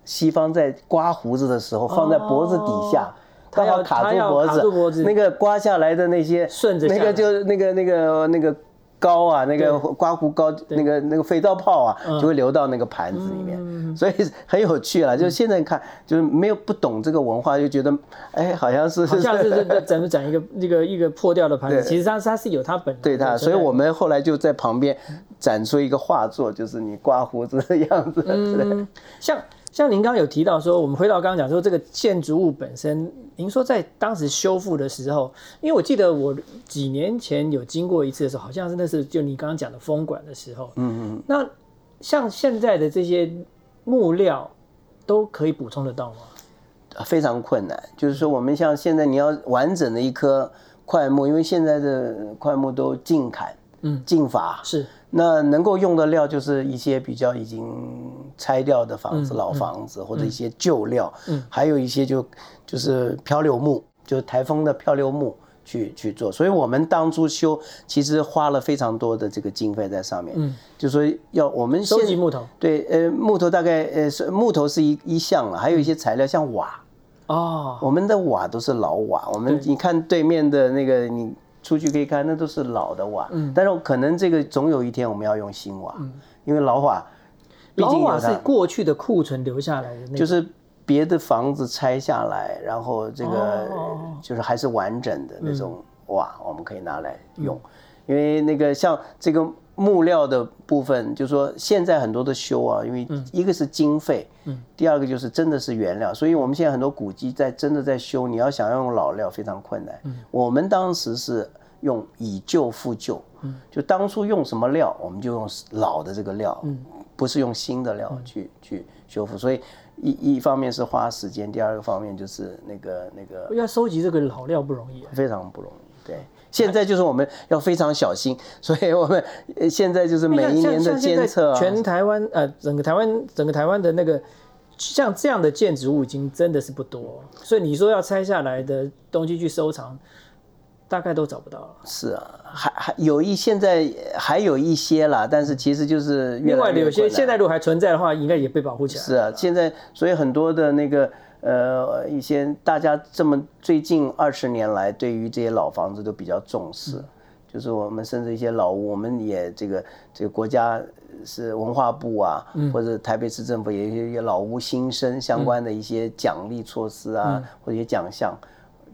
S2: 西方在刮胡子的时候，放在脖子底下，
S1: 刚好卡
S2: 住脖子，那个刮下来的那些，
S1: 顺着
S2: 那个就那个那个那个膏啊，那个刮胡膏，那个那个肥皂泡啊，就会流到那个盘子里面，所以很有趣了。就现在看，就是没有不懂这个文化，就觉得哎，好像是
S1: 好像是这个咱们讲一个一个一个破掉的盘子，其实它它是有它本
S2: 对它，所以我们后来就在旁边展出一个画作，就是你刮胡子的样子，嗯，
S1: 像。像您刚刚有提到说，我们回到刚刚讲说这个建筑物本身，您说在当时修复的时候，因为我记得我几年前有经过一次的时候，好像是那是就你刚刚讲的风管的时候，嗯嗯，那像现在的这些木料都可以补充得到吗？
S2: 非常困难，就是说我们像现在你要完整的一棵块木，因为现在的块木都近砍，嗯，近伐
S1: 是。
S2: 那能够用的料就是一些比较已经拆掉的房子、老房子或者一些旧料，嗯，还有一些就就是漂流木，就是台风的漂流木去去做。所以我们当初修其实花了非常多的这个经费在上面，嗯，就说要我们
S1: 收集木头，
S2: 对，呃，木头大概呃是木头是一一项了，还有一些材料像瓦，哦，我们的瓦都是老瓦，我们你看对面的那个你。出去可以看，那都是老的瓦，嗯，但是可能这个总有一天我们要用新瓦，嗯，因为老瓦，
S1: 老瓦是过去的库存留下来的，
S2: 就是别的房子拆下来，然后这个就是还是完整的那种瓦，我们可以拿来用，因为那个像这个。木料的部分，就是说现在很多的修啊，因为一个是经费，嗯，第二个就是真的是原料，所以我们现在很多古迹在真的在修，你要想要用老料非常困难。嗯，我们当时是用以旧复旧，嗯，就当初用什么料，我们就用老的这个料，嗯，不是用新的料去去修复，所以一一方面是花时间，第二个方面就是那个那个
S1: 要收集这个老料不容易，
S2: 非常不容易，对。现在就是我们要非常小心，所以我们现在就是每一年的监测。
S1: 全台湾呃，整个台湾整个台湾的那个像这样的建筑物已经真的是不多，所以你说要拆下来的东西去收藏，大概都找不到了。
S2: 是啊，还还有一现在还有一些啦，但是其实就是
S1: 另外有些现在如果还存在的话，应该也被保护起来。
S2: 是啊，现在所以很多的那个。呃，一些大家这么最近二十年来，对于这些老房子都比较重视，就是我们甚至一些老屋，我们也这个这个国家是文化部啊，或者台北市政府也有一些老屋新生相关的一些奖励措施啊，或者一些奖项，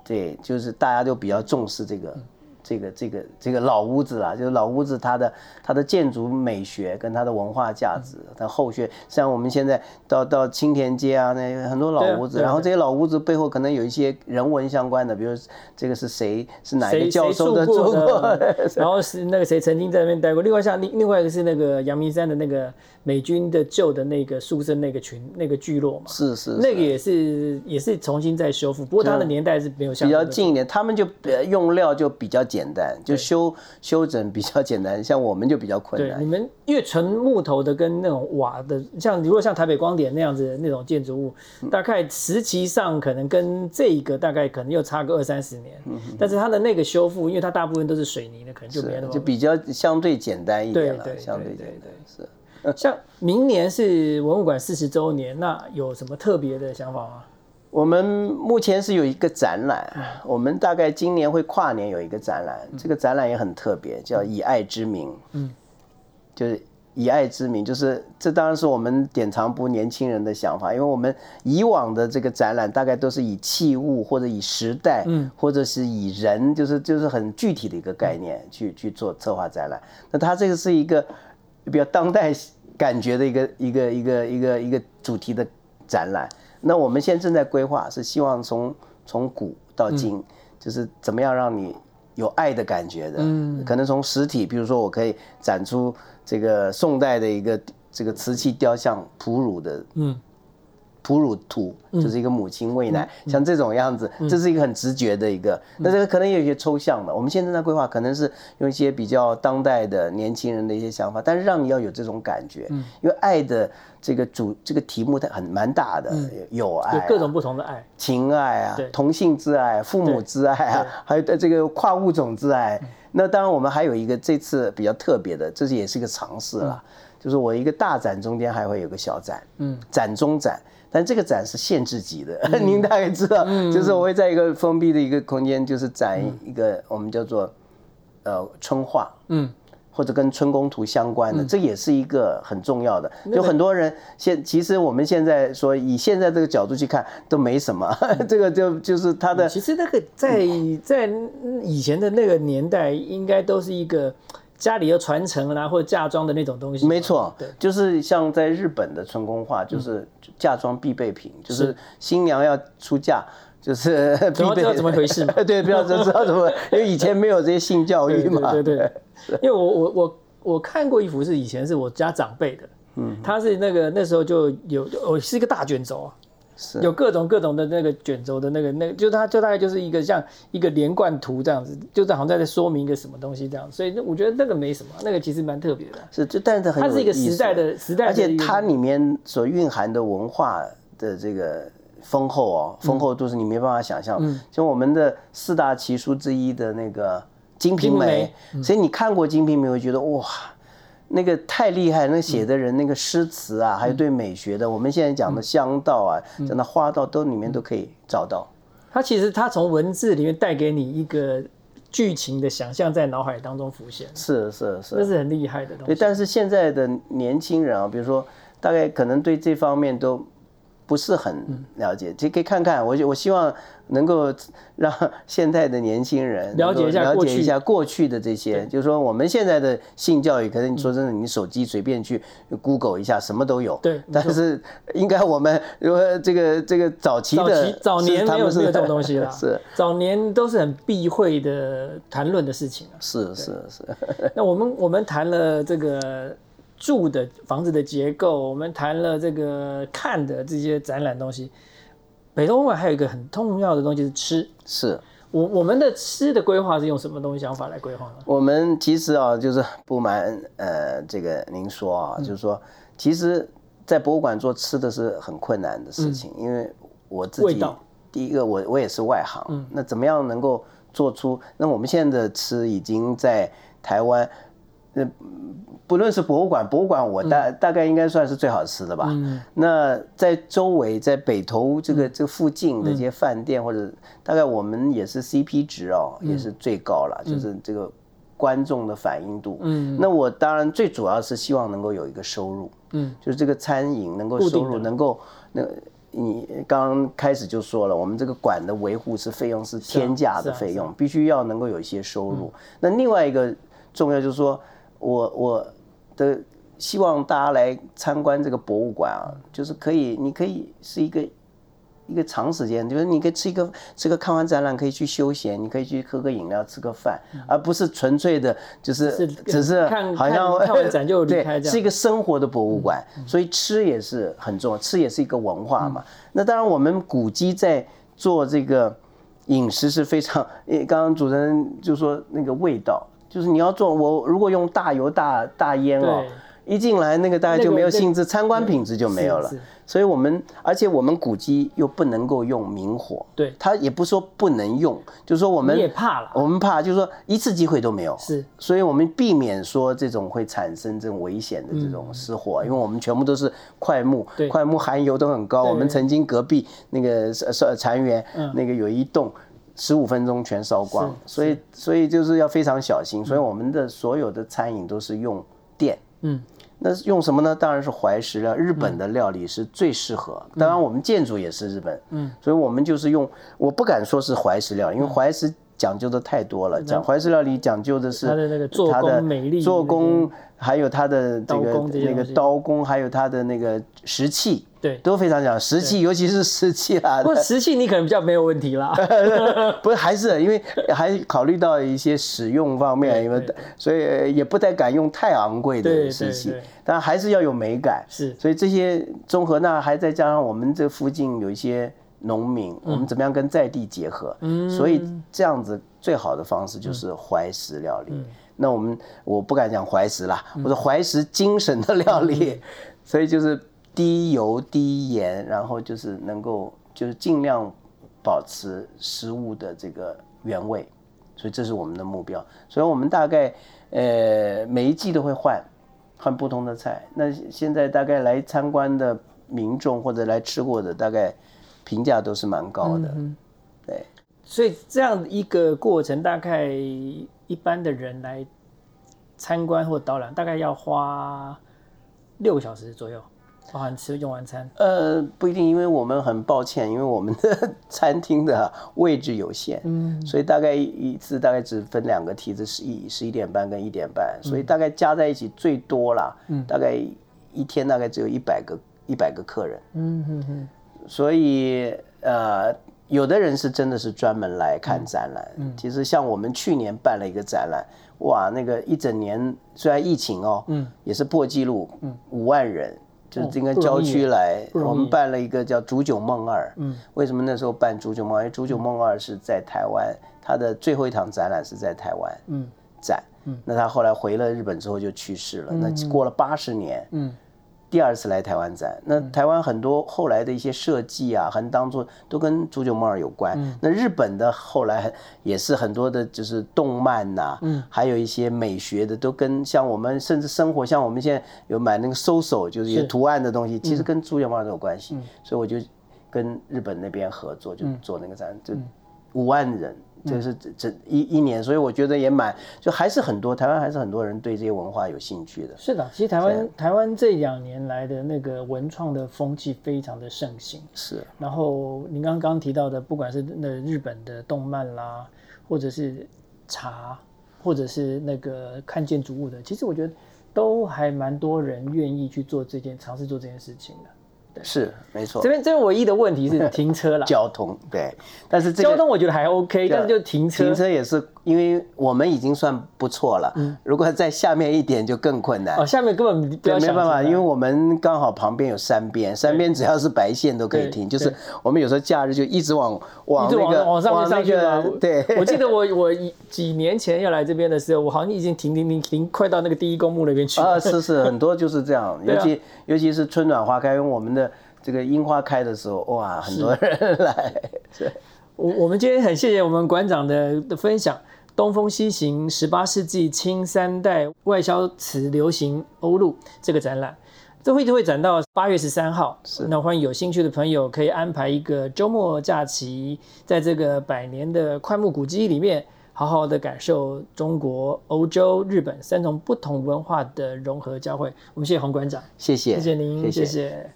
S2: 对，就是大家都比较重视这个。这个这个这个老屋子啦，就是老屋子，它的它的建筑美学跟它的文化价值，它后续像我们现在到到青田街啊，那很多老屋子，然后这些老屋子背后可能有一些人文相关的，比如这个是谁是哪个教授的住过，
S1: 然后是那个谁曾经在那边待过。另外像另另外一个是那个阳明山的那个美军的旧的那个宿舍那个群那个聚落嘛，
S2: 是是，
S1: 那个也是也是重新再修复，不过它的年代是没有像
S2: 比较近一点，他们就用料就比较。简单，就修修整比较 简单，像我们就比较困难。
S1: 你们越纯木头的跟那种瓦的，像如果像台北光点那样子那种建筑物，大概时期上可能跟这个大概可能又差个二三十年，但是它的那个修复，因为它大部分都是水泥的，可能就没那么
S2: 就比较相对简单一点了，相对简单是。
S1: 像明年是文物馆四十周年，那有什么特别的想法吗？
S2: 我们目前是有一个展览，我们大概今年会跨年有一个展览，这个展览也很特别，叫以爱之名。嗯，就是以爱之名，就是这当然是我们典藏部年轻人的想法，因为我们以往的这个展览大概都是以器物或者以时代，嗯，或者是以人，就是就是很具体的一个概念去去做策划展览。那它这个是一个。比较当代感觉的一个一个一个一个一个主题的展览，那我们现在正在规划，是希望从从古到今，就是怎么样让你有爱的感觉的，嗯，可能从实体，比如说我可以展出这个宋代的一个这个瓷器雕像哺乳的，嗯。哺乳图就是一个母亲喂奶，像这种样子，这是一个很直觉的一个。那这个可能有一些抽象的，我们现在在规划，可能是用一些比较当代的年轻人的一些想法，但是让你要有这种感觉。嗯，因为爱的这个主这个题目它很蛮大的，有爱，
S1: 各种不同的爱，
S2: 情爱啊，同性之爱，父母之爱啊，还有这个跨物种之爱。那当然我们还有一个这次比较特别的，这是也是一个尝试了，就是我一个大展中间还会有个小展，嗯，展中展。但这个展是限制级的，您大概知道，就是我会在一个封闭的一个空间，就是展一个我们叫做呃春画，嗯，或者跟春宫图相关的，这也是一个很重要的。就很多人现其实我们现在说以现在这个角度去看都没什么，这个就就是它的。
S1: 其实那个在在以前的那个年代，应该都是一个。家里要传承啦，或者嫁妆的那种东西，
S2: 没错，对，就是像在日本的春宫画，就是嫁妆必备品，就是新娘要出嫁，就是
S1: 必备。知道怎么回事嘛？
S2: 对，不要知道怎么，因为以前没有这些性教育嘛。
S1: 对对对，因为我我我我看过一幅是以前是我家长辈的，嗯，他是那个那时候就有，哦，是一个大卷轴啊。有各种各种的那个卷轴的那个那个，就它就大概就是一个像一个连贯图这样子，就是好像在说明一个什么东西这样，所以我觉得那个没什么，那个其实蛮特别的。
S2: 是，就但是
S1: 它是一个时代的时代，而
S2: 且它里面所蕴含的文化的这个丰厚哦，丰厚度是你没办法想象。嗯，像我们的四大奇书之一的那个《金瓶梅》，所以你看过《金瓶梅》，会觉得哇。那个太厉害，那写的人那个诗词啊，还有对美学的，我们现在讲的香道啊，讲的花道都里面都可以找到。
S1: 它其实它从文字里面带给你一个剧情的想象，在脑海当中浮现。
S2: 是是是，
S1: 这是很厉害的东西。
S2: 对，但是现在的年轻人啊，比如说大概可能对这方面都。不是很了解，就可以看看。我我希望能够让现在的年轻人
S1: 了解一下
S2: 了解一下过去的这些。就是说，我们现在的性教育，可能你说真的，你手机随便去 Google 一下，什么都有。
S1: 对。
S2: 但是，应该我们如果这个这个早期的
S1: 早年没有没有这种东西了。
S2: 是。
S1: 早年都是很避讳的谈论的事情啊。
S2: 是是是。
S1: 那我们我们谈了这个。住的房子的结构，我们谈了这个看的这些展览东西。北东馆还有一个很重要的东西是吃，
S2: 是
S1: 我我们的吃的规划是用什么东西想法来规划呢？
S2: 我们其实啊，就是不瞒呃这个您说啊，就是说，其实，在博物馆做吃的是很困难的事情，因为我自己第一个我我也是外行，那怎么样能够做出？那我们现在的吃已经在台湾。那不论是博物馆，博物馆我大大概应该算是最好吃的吧。嗯那在周围，在北投这个这附近的这些饭店，或者大概我们也是 CP 值哦，也是最高了，就是这个观众的反应度。嗯，那我当然最主要是希望能够有一个收入。嗯，就是这个餐饮能够收入能够那你刚开始就说了，我们这个馆的维护是费用是天价的费用，必须要能够有一些收入。那另外一个重要就是说。我我的希望大家来参观这个博物馆啊，就是可以，你可以是一个一个长时间，就是你可以吃一个吃个看完展览可以去休闲，你可以去喝个饮料吃个饭，而不是纯粹的，就是只是好像
S1: 看完展就 离开
S2: 是一个生活的博物馆，所以吃也是很重要，吃也是一个文化嘛。那当然，我们古籍在做这个饮食是非常，刚刚主持人就说那个味道，就是你要做我如果用大油大大烟哦。一进来，那个大家就没有兴致，参观品质就没有了。所以，我们而且我们古迹又不能够用明火，
S1: 对，
S2: 他也不说不能用，就是说我们
S1: 也怕了，
S2: 我们怕就是说一次机会都没有，
S1: 是，
S2: 所以我们避免说这种会产生这种危险的这种失火，因为我们全部都是快木，快木含油都很高。我们曾经隔壁那个呃残垣，那个有一栋十五分钟全烧光，所以所以就是要非常小心。所以我们的所有的餐饮都是用电，嗯。那用什么呢？当然是怀石料，日本的料理是最适合。当然，我们建筑也是日本，嗯，所以我们就是用。我不敢说是怀石料，因为怀石讲究的太多了。讲怀石料理讲究的是
S1: 它的那个做工美丽，
S2: 做工还有它的这个那个刀工，还有它的那个石器。
S1: 对，
S2: 都非常讲石器，尤其是石器啦。
S1: 不过，石器你可能比较没有问题啦。
S2: 不是，还是因为还考虑到一些使用方面，因为所以也不太敢用太昂贵的石器，但还是要有美感。
S1: 是，
S2: 所以这些综合，那还再加上我们这附近有一些农民，我们怎么样跟在地结合？嗯，所以这样子最好的方式就是怀石料理。那我们我不敢讲怀石啦，我说怀石精神的料理，所以就是。低油低盐，然后就是能够就是尽量保持食物的这个原味，所以这是我们的目标。所以我们大概呃每一季都会换换不同的菜。那现在大概来参观的民众或者来吃过的，大概评价都是蛮高的。对，
S1: 所以这样一个过程，大概一般的人来参观或导览，大概要花六个小时左右。包含吃用完餐？
S2: 呃，不一定，因为我们很抱歉，因为我们的 餐厅的位置有限，嗯，所以大概一次大概只分两个梯子，十一十一点半跟一点半，所以大概加在一起最多啦，嗯，大概一天大概只有一百个一百个客人，嗯哼哼，所以呃，有的人是真的是专门来看展览，嗯，其实像我们去年办了一个展览，哇，那个一整年虽然疫情哦，嗯，也是破纪录，嗯，五万人。就是这个郊区来，我们办了一个叫《煮酒梦二》。嗯，为什么那时候办《煮酒梦二》？因为《煮酒梦二》是在台湾，他的最后一场展览是在台湾嗯展。嗯，那他后来回了日本之后就去世了。那过了八十年。嗯。第二次来台湾展，那台湾很多后来的一些设计啊，很当做都跟足球梦二有关。那日本的后来也是很多的，就是动漫呐，嗯，还有一些美学的，都跟像我们甚至生活，像我们现在有买那个 SOSO，就是有图案的东西，其实跟足球梦二都有关系。所以我就跟日本那边合作，就做那个展，就五万人。就是这这一一年，所以我觉得也蛮，就还是很多台湾还是很多人对这些文化有兴趣的。
S1: 是的，其实台湾台湾这两年来的那个文创的风气非常的盛行。
S2: 是。
S1: 然后您刚刚提到的，不管是那日本的动漫啦，或者是茶，或者是那个看建筑物的，其实我觉得都还蛮多人愿意去做这件尝试做这件事情的。
S2: 是没错，
S1: 这边这边唯一的问题是停车了。
S2: 交通对，但是
S1: 交通我觉得还 OK，但是就停车，
S2: 停车也是。因为我们已经算不错了，如果在下面一点就更困难。
S1: 哦，下面根本对
S2: 没办法，因为我们刚好旁边有山边，山边只要是白线都可以停。就是我们有时候假日就一直往往那个
S1: 往上面上去了。
S2: 对，
S1: 我记得我我几年前要来这边的时候，我好像已经停停停停快到那个第一公墓那边去。
S2: 啊，是是，很多就是这样，尤其尤其是春暖花开，因为我们的这个樱花开的时候，哇，很多人来。
S1: 我我们今天很谢谢我们馆长的的分享。东风西行十八世纪清三代外销瓷流行欧陆这个展览，这会就会展到八月十三号。
S2: 是，
S1: 那欢迎有兴趣的朋友可以安排一个周末假期，在这个百年的快木古迹里面，好好的感受中国、欧洲、日本三种不同文化的融合交汇。我们谢谢洪馆长，
S2: 谢谢，
S1: 谢谢您，谢谢。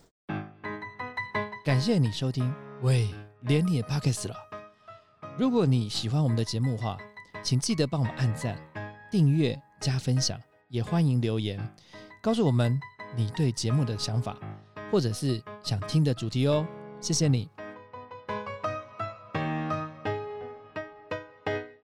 S3: 感谢你收听，喂，连你也 pockets 了。如果你喜欢我们的节目的话，请记得帮我们按赞、订阅、加分享，也欢迎留言告诉我们你对节目的想法，或者是想听的主题哦。谢谢你。